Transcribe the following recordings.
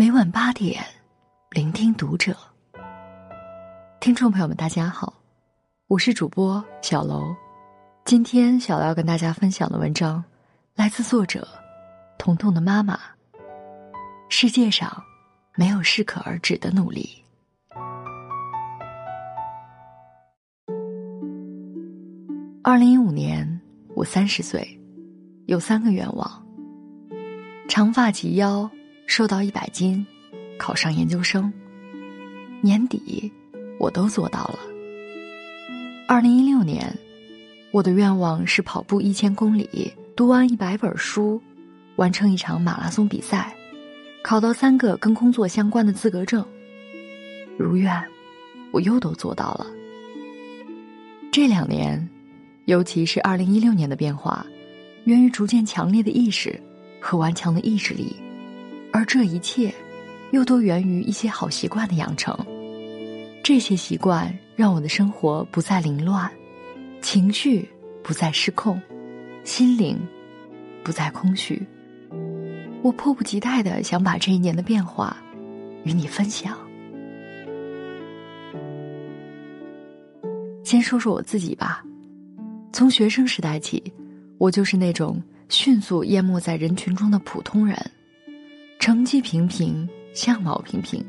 每晚八点，聆听读者。听众朋友们，大家好，我是主播小楼。今天小楼要跟大家分享的文章，来自作者彤彤的妈妈。世界上没有适可而止的努力。二零一五年，我三十岁，有三个愿望：长发及腰。瘦到一百斤，考上研究生。年底，我都做到了。二零一六年，我的愿望是跑步一千公里，读完一百本书，完成一场马拉松比赛，考到三个跟工作相关的资格证。如愿，我又都做到了。这两年，尤其是二零一六年的变化，源于逐渐强烈的意识和顽强的意志力。而这一切，又都源于一些好习惯的养成。这些习惯让我的生活不再凌乱，情绪不再失控，心灵不再空虚。我迫不及待的想把这一年的变化与你分享。先说说我自己吧，从学生时代起，我就是那种迅速淹没在人群中的普通人。成绩平平，相貌平平。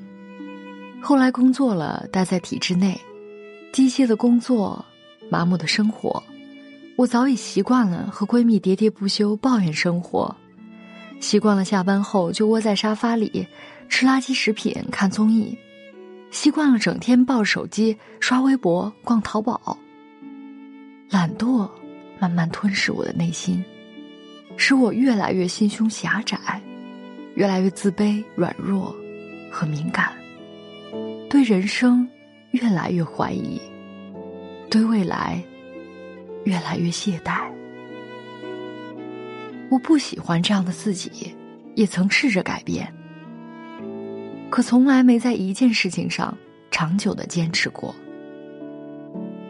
后来工作了，待在体制内，机械的工作，麻木的生活，我早已习惯了和闺蜜喋喋不休抱怨生活，习惯了下班后就窝在沙发里吃垃圾食品、看综艺，习惯了整天抱着手机刷微博、逛淘宝。懒惰慢慢吞噬我的内心，使我越来越心胸狭窄。越来越自卑、软弱和敏感，对人生越来越怀疑，对未来越来越懈怠。我不喜欢这样的自己，也曾试着改变，可从来没在一件事情上长久的坚持过。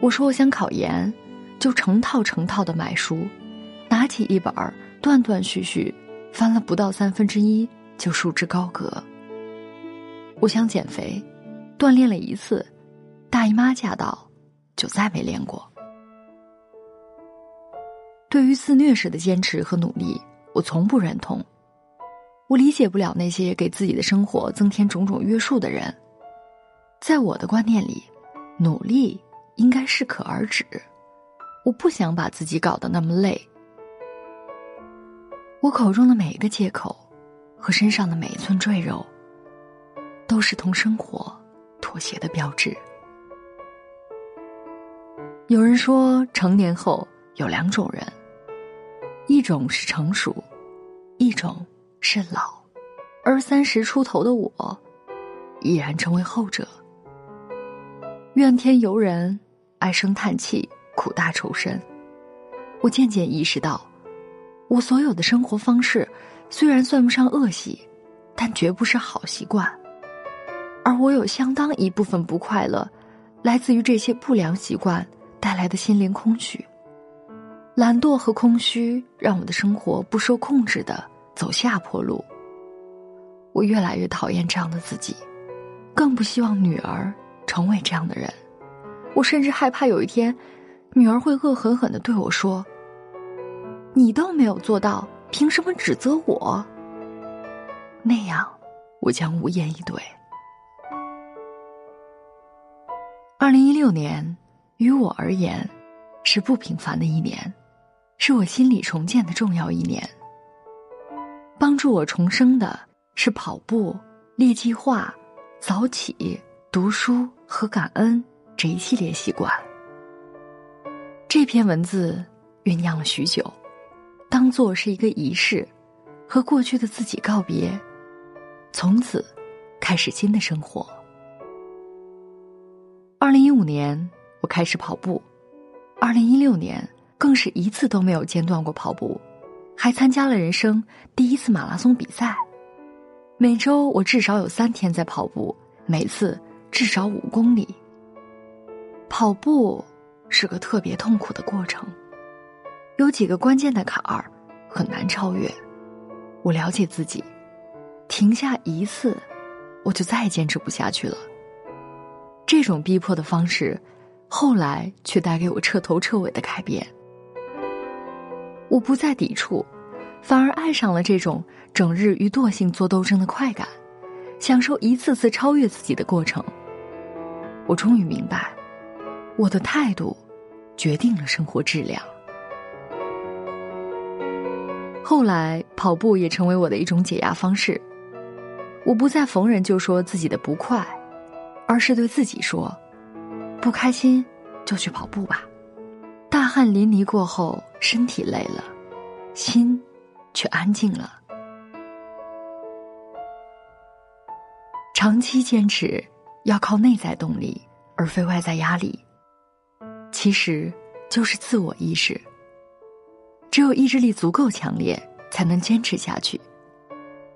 我说我想考研，就成套成套的买书，拿起一本，断断续续。翻了不到三分之一就束之高阁。我想减肥，锻炼了一次，大姨妈驾到，就再没练过。对于自虐式的坚持和努力，我从不认同。我理解不了那些给自己的生活增添种种约束的人。在我的观念里，努力应该适可而止。我不想把自己搞得那么累。我口中的每一个借口，和身上的每一寸赘肉，都是同生活妥协的标志。有人说，成年后有两种人，一种是成熟，一种是老，而三十出头的我，已然成为后者。怨天尤人，唉声叹气，苦大仇深。我渐渐意识到。我所有的生活方式，虽然算不上恶习，但绝不是好习惯。而我有相当一部分不快乐，来自于这些不良习惯带来的心灵空虚。懒惰和空虚让我的生活不受控制的走下坡路。我越来越讨厌这样的自己，更不希望女儿成为这样的人。我甚至害怕有一天，女儿会恶狠狠的对我说。你都没有做到，凭什么指责我？那样，我将无言以对。二零一六年，于我而言，是不平凡的一年，是我心理重建的重要一年。帮助我重生的是跑步、列计划、早起、读书和感恩这一系列习惯。这篇文字酝酿了许久。当做是一个仪式，和过去的自己告别，从此开始新的生活。二零一五年，我开始跑步；二零一六年，更是一次都没有间断过跑步，还参加了人生第一次马拉松比赛。每周我至少有三天在跑步，每次至少五公里。跑步是个特别痛苦的过程。有几个关键的坎儿很难超越，我了解自己，停下一次我就再也坚持不下去了。这种逼迫的方式，后来却带给我彻头彻尾的改变。我不再抵触，反而爱上了这种整日与惰性做斗争的快感，享受一次次超越自己的过程。我终于明白，我的态度决定了生活质量。后来，跑步也成为我的一种解压方式。我不再逢人就说自己的不快，而是对自己说：“不开心就去跑步吧。”大汗淋漓过后，身体累了，心却安静了。长期坚持要靠内在动力，而非外在压力。其实，就是自我意识。只有意志力足够强烈，才能坚持下去。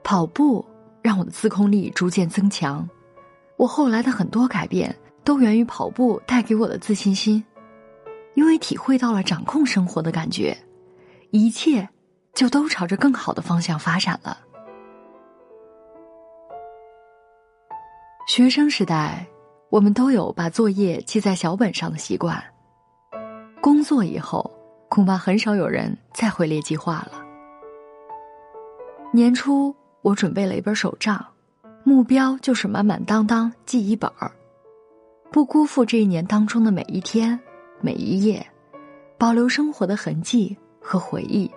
跑步让我的自控力逐渐增强，我后来的很多改变都源于跑步带给我的自信心。因为体会到了掌控生活的感觉，一切就都朝着更好的方向发展了。学生时代，我们都有把作业记在小本上的习惯。工作以后，恐怕很少有人再会列计划了。年初，我准备了一本手账，目标就是满满当当记一本儿，不辜负这一年当中的每一天。每一页，保留生活的痕迹和回忆。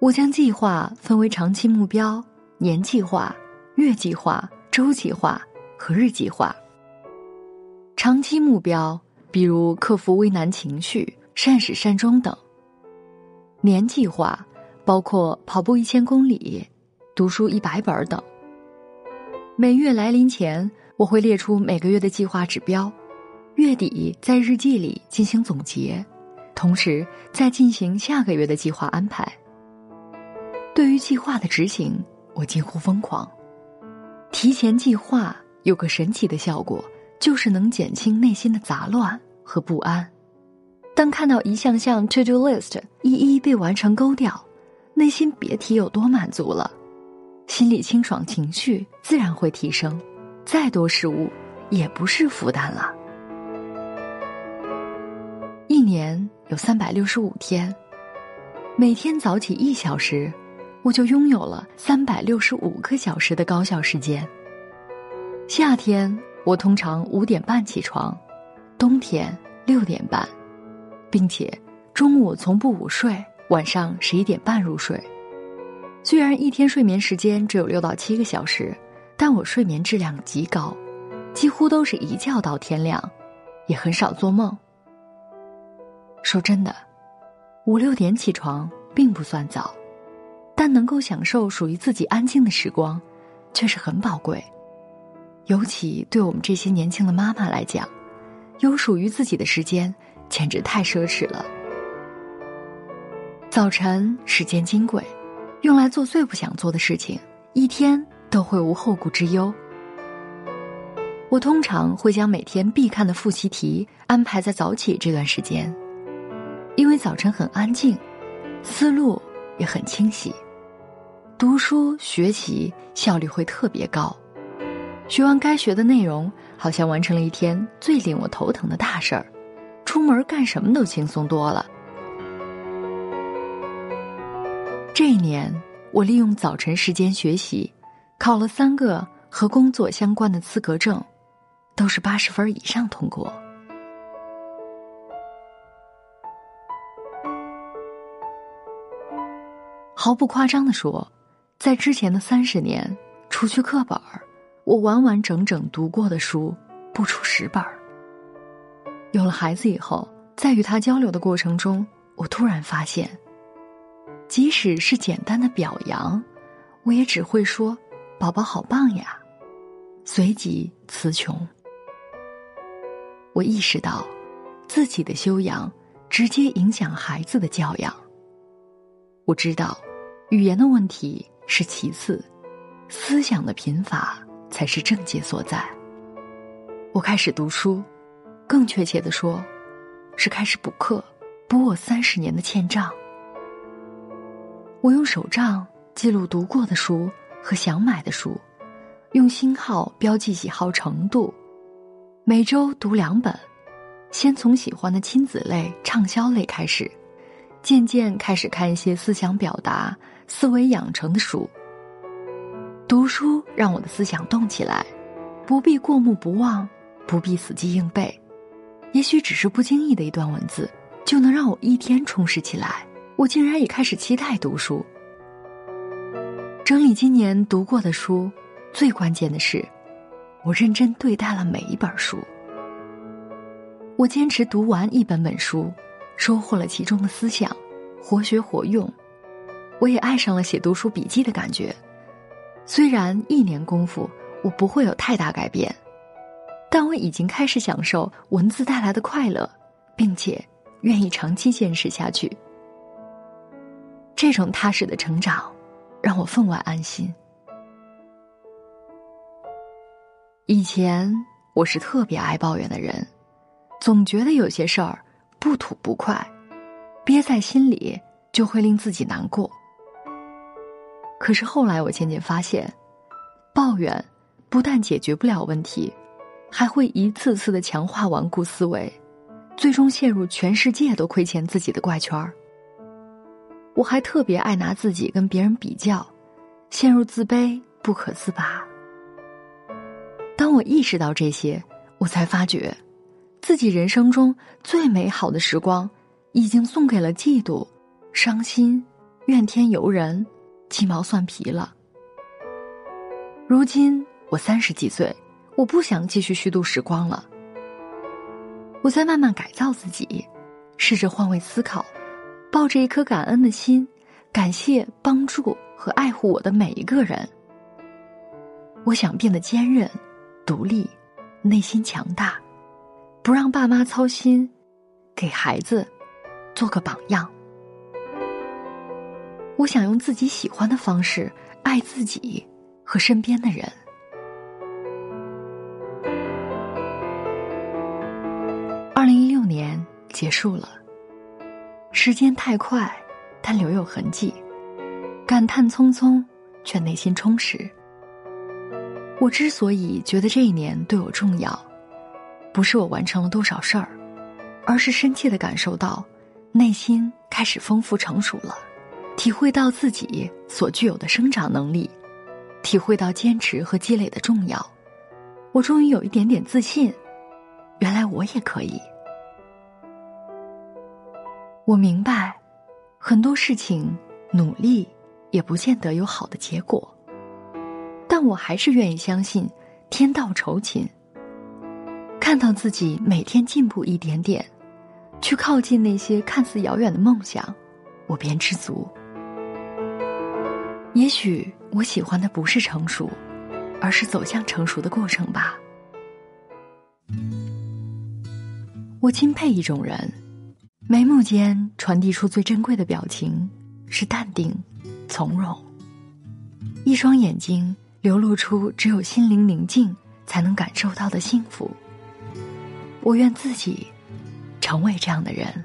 我将计划分为长期目标、年计划、月计划、周计划和日计划。长期目标，比如克服危难情绪、善始善终等；年计划包括跑步一千公里、读书一百本等。每月来临前，我会列出每个月的计划指标。月底在日记里进行总结，同时再进行下个月的计划安排。对于计划的执行，我近乎疯狂。提前计划有个神奇的效果，就是能减轻内心的杂乱和不安。当看到一项项 to do list 一一被完成勾掉，内心别提有多满足了，心里清爽，情绪自然会提升，再多事物也不是负担了。一年有三百六十五天，每天早起一小时，我就拥有了三百六十五个小时的高效时间。夏天我通常五点半起床，冬天六点半，并且中午从不午睡，晚上十一点半入睡。虽然一天睡眠时间只有六到七个小时，但我睡眠质量极高，几乎都是一觉到天亮，也很少做梦。说真的，五六点起床并不算早，但能够享受属于自己安静的时光，却是很宝贵。尤其对我们这些年轻的妈妈来讲，有属于自己的时间，简直太奢侈了。早晨时间金贵，用来做最不想做的事情，一天都会无后顾之忧。我通常会将每天必看的复习题安排在早起这段时间。因为早晨很安静，思路也很清晰，读书学习效率会特别高。学完该学的内容，好像完成了一天最令我头疼的大事儿，出门干什么都轻松多了。这一年，我利用早晨时间学习，考了三个和工作相关的资格证，都是八十分以上通过。毫不夸张的说，在之前的三十年，除去课本儿，我完完整整读过的书不出十本儿。有了孩子以后，在与他交流的过程中，我突然发现，即使是简单的表扬，我也只会说“宝宝好棒呀”，随即词穷。我意识到，自己的修养直接影响孩子的教养。我知道。语言的问题是其次，思想的贫乏才是症结所在。我开始读书，更确切的说，是开始补课，补我三十年的欠账。我用手账记录读过的书和想买的书，用星号标记喜好程度，每周读两本，先从喜欢的亲子类、畅销类开始，渐渐开始看一些思想表达、思维养成的书。读书让我的思想动起来，不必过目不忘，不必死记硬背，也许只是不经意的一段文字，就能让我一天充实起来。我竟然也开始期待读书。整理今年读过的书，最关键的是，我认真对待了每一本书。我坚持读完一本本书，收获了其中的思想，活学活用。我也爱上了写读书笔记的感觉。虽然一年功夫我不会有太大改变，但我已经开始享受文字带来的快乐，并且愿意长期坚持下去。这种踏实的成长，让我分外安心。以前我是特别爱抱怨的人，总觉得有些事儿不吐不快，憋在心里就会令自己难过。可是后来我渐渐发现，抱怨不但解决不了问题，还会一次次的强化顽固思维，最终陷入全世界都亏欠自己的怪圈儿。我还特别爱拿自己跟别人比较，陷入自卑不可自拔。当我意识到这些，我才发觉，自己人生中最美好的时光，已经送给了嫉妒、伤心、怨天尤人。鸡毛蒜皮了。如今我三十几岁，我不想继续虚度时光了。我在慢慢改造自己，试着换位思考，抱着一颗感恩的心，感谢帮助和爱护我的每一个人。我想变得坚韧、独立，内心强大，不让爸妈操心，给孩子做个榜样。我想用自己喜欢的方式爱自己和身边的人。年结束了，时间太快，但留有痕迹，感叹匆匆，却内心充实。我之所以觉得这一年对我重要，不是我完成了多少事儿，而是深切的感受到，内心开始丰富成熟了。体会到自己所具有的生长能力，体会到坚持和积累的重要，我终于有一点点自信，原来我也可以。我明白，很多事情努力也不见得有好的结果，但我还是愿意相信天道酬勤。看到自己每天进步一点点，去靠近那些看似遥远的梦想，我便知足。也许我喜欢的不是成熟，而是走向成熟的过程吧。我钦佩一种人，眉目间传递出最珍贵的表情是淡定、从容；一双眼睛流露出只有心灵宁静才能感受到的幸福。我愿自己成为这样的人。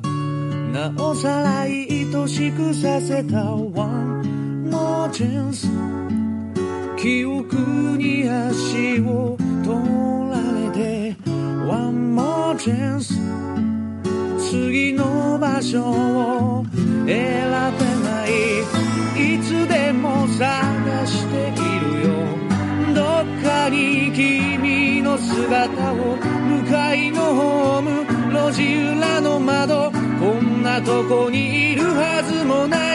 なおさら愛しくさせた One more chance 記憶に足を取られて One more chance 次の場所を選とこにいるはずもない。